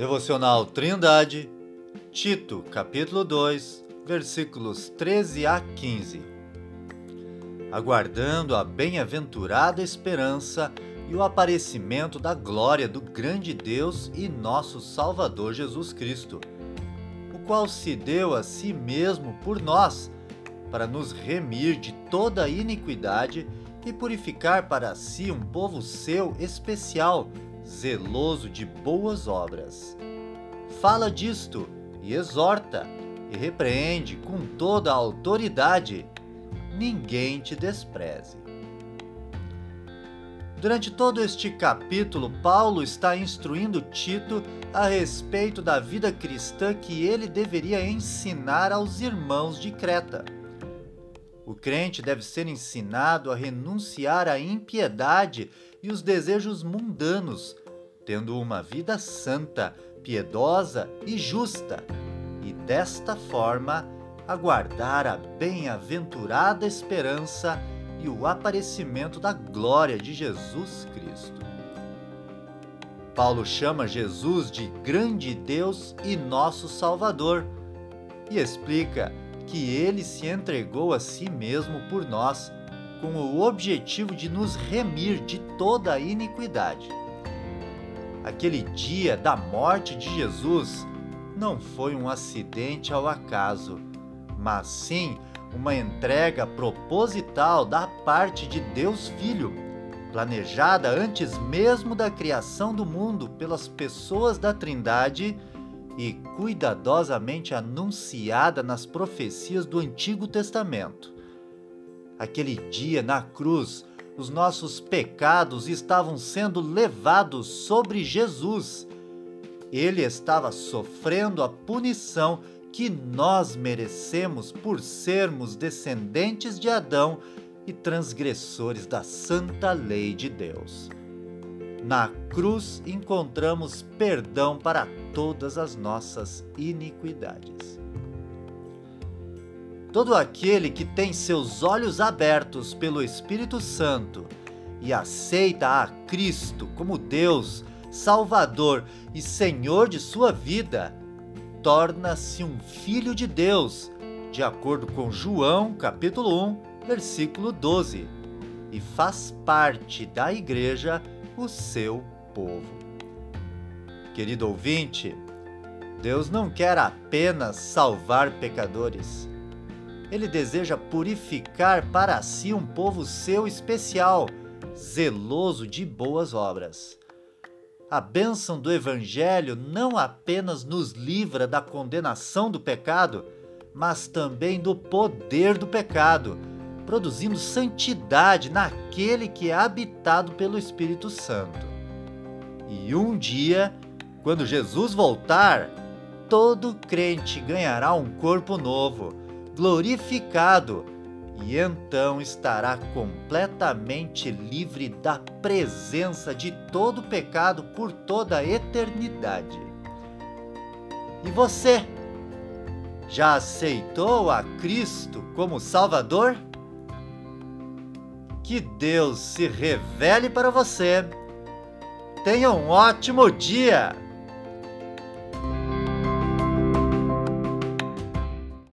Devocional Trindade, Tito, capítulo 2, versículos 13 a 15. Aguardando a bem-aventurada esperança e o aparecimento da glória do grande Deus e nosso Salvador Jesus Cristo, o qual se deu a si mesmo por nós, para nos remir de toda iniquidade e purificar para si um povo seu especial zeloso de boas obras. Fala disto e exorta e repreende com toda a autoridade. Ninguém te despreze. Durante todo este capítulo, Paulo está instruindo Tito a respeito da vida cristã que ele deveria ensinar aos irmãos de Creta. O crente deve ser ensinado a renunciar à impiedade e os desejos mundanos, tendo uma vida santa, piedosa e justa, e desta forma aguardar a bem-aventurada esperança e o aparecimento da glória de Jesus Cristo. Paulo chama Jesus de grande Deus e nosso Salvador e explica que ele se entregou a si mesmo por nós, com o objetivo de nos remir de toda a iniquidade. Aquele dia da morte de Jesus não foi um acidente ao acaso, mas sim uma entrega proposital da parte de Deus Filho, planejada antes mesmo da criação do mundo pelas pessoas da Trindade e cuidadosamente anunciada nas profecias do Antigo Testamento. Aquele dia na cruz, os nossos pecados estavam sendo levados sobre Jesus. Ele estava sofrendo a punição que nós merecemos por sermos descendentes de Adão e transgressores da santa lei de Deus. Na cruz encontramos perdão para todas as nossas iniquidades. Todo aquele que tem seus olhos abertos pelo Espírito Santo e aceita a Cristo como Deus, Salvador e Senhor de sua vida, torna-se um filho de Deus, de acordo com João, capítulo 1, versículo 12, e faz parte da igreja o seu povo. Querido ouvinte, Deus não quer apenas salvar pecadores. Ele deseja purificar para si um povo seu especial, zeloso de boas obras. A bênção do Evangelho não apenas nos livra da condenação do pecado, mas também do poder do pecado produzindo santidade naquele que é habitado pelo Espírito Santo. E um dia, quando Jesus voltar, todo crente ganhará um corpo novo, glorificado, e então estará completamente livre da presença de todo pecado por toda a eternidade. E você? Já aceitou a Cristo como Salvador? Que Deus se revele para você. Tenha um ótimo dia!